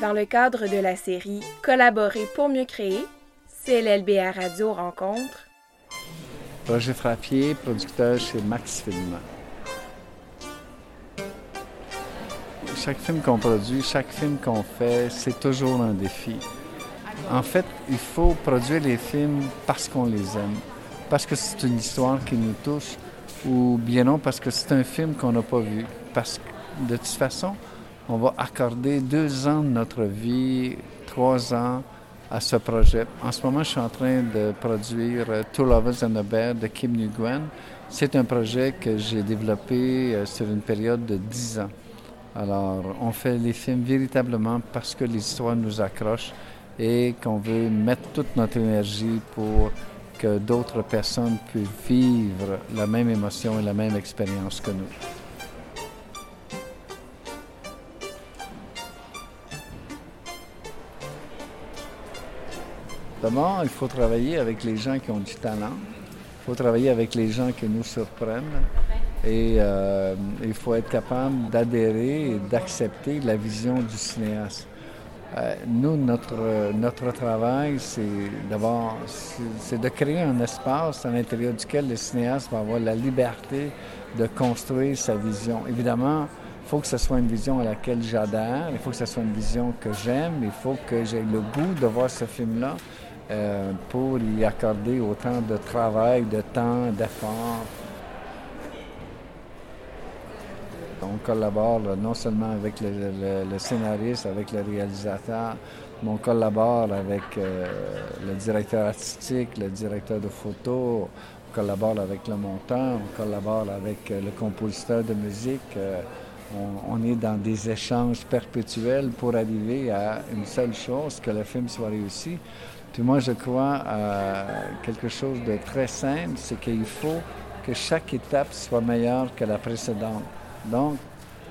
Dans le cadre de la série Collaborer pour mieux créer, CLLBA Radio rencontre Roger Frappier, producteur chez Max Film. Chaque film qu'on produit, chaque film qu'on fait, c'est toujours un défi. En fait, il faut produire les films parce qu'on les aime, parce que c'est une histoire qui nous touche, ou bien non, parce que c'est un film qu'on n'a pas vu. Parce que de toute façon, on va accorder deux ans de notre vie, trois ans à ce projet. En ce moment, je suis en train de produire Two Lovers and a Bear de Kim Nguyen. C'est un projet que j'ai développé euh, sur une période de dix ans. Alors, on fait les films véritablement parce que l'histoire nous accroche et qu'on veut mettre toute notre énergie pour que d'autres personnes puissent vivre la même émotion et la même expérience que nous. D'abord, il faut travailler avec les gens qui ont du talent. Il faut travailler avec les gens qui nous surprennent. Et euh, il faut être capable d'adhérer et d'accepter la vision du cinéaste. Euh, nous, notre, notre travail, c'est d'abord c'est de créer un espace à l'intérieur duquel le cinéaste va avoir la liberté de construire sa vision. Évidemment, il faut que ce soit une vision à laquelle j'adhère, il faut que ce soit une vision que j'aime, il faut que j'ai le goût de voir ce film-là euh, pour y accorder autant de travail, de temps, d'effort. On collabore non seulement avec le, scénariste, avec le réalisateur, mais on collabore avec euh, le directeur artistique, le directeur de photo, on collabore avec le monteur, on collabore avec euh, le compositeur de musique. On, est dans des échanges perpétuels pour arriver à une seule chose, que le film soit réussi. Puis moi, je crois à quelque chose de très simple, c'est qu'il faut que chaque étape soit meilleure que la précédente. Donc,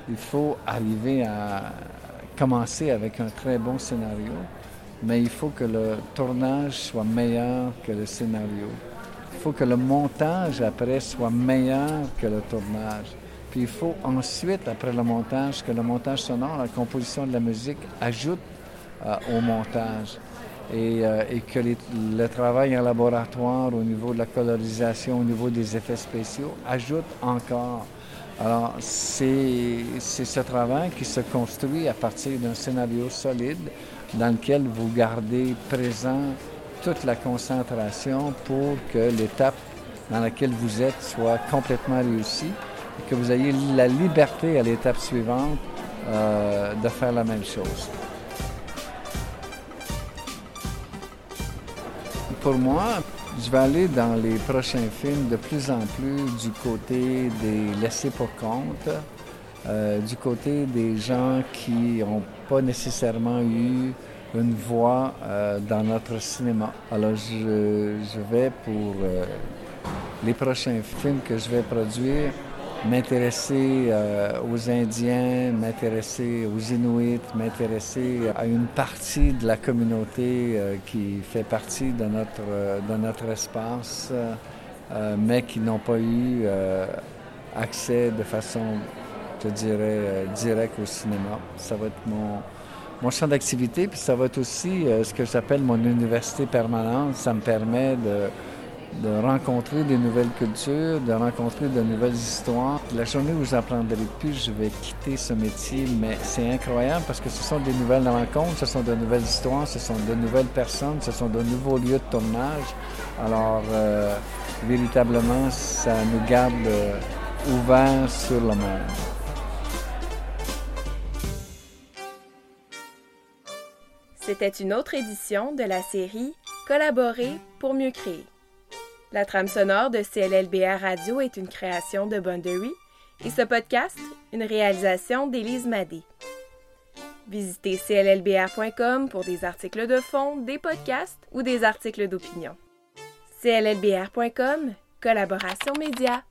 il faut arriver à commencer avec un très bon scénario, mais il faut que le tournage soit meilleur que le scénario. Il faut que le montage après soit meilleur que le tournage. Il faut ensuite, après le montage, que le montage sonore, la composition de la musique ajoute euh, au montage et, euh, et que le travail en laboratoire au niveau de la colorisation, au niveau des effets spéciaux, ajoute encore. Alors, c'est ce travail qui se construit à partir d'un scénario solide dans lequel vous gardez présent toute la concentration pour que l'étape dans laquelle vous êtes soit complètement réussie et que vous ayez la liberté à l'étape suivante euh, de faire la même chose. pour moi, je vais aller dans les prochains films de plus en plus du côté des laissés pour compte, euh, du côté des gens qui n'ont pas nécessairement eu une voix euh, dans notre cinéma. Alors je, vais pour les prochains films que je vais produire m'intéresser euh, aux Indiens, m'intéresser aux Inuits, m'intéresser à une partie de la communauté euh, qui fait partie de notre, euh, de notre espace, mais qui n'ont pas eu accès de façon, je dirais, directe au cinéma. Ça va être mon, mon champ d'activité, puis ça va être aussi ce que j'appelle mon université permanente. Ça me permet de de rencontrer des nouvelles cultures, de rencontrer de nouvelles histoires. La journée où j'apprendrai plus, je vais quitter ce métier, mais c'est incroyable parce que ce sont des nouvelles rencontres, ce sont de nouvelles histoires, ce sont de nouvelles personnes, ce sont de nouveaux lieux de tournage. Alors, euh, véritablement, ça nous garde euh, ouverts sur le monde. C'était une autre édition de la série Collaborer pour mieux créer. La trame sonore de CLLBR Radio est une création de Boundary et ce podcast, une réalisation d'Élise Madé. Visitez cllbr.com pour des articles de fond, des podcasts ou des articles d'opinion. cllbr.com, collaboration média.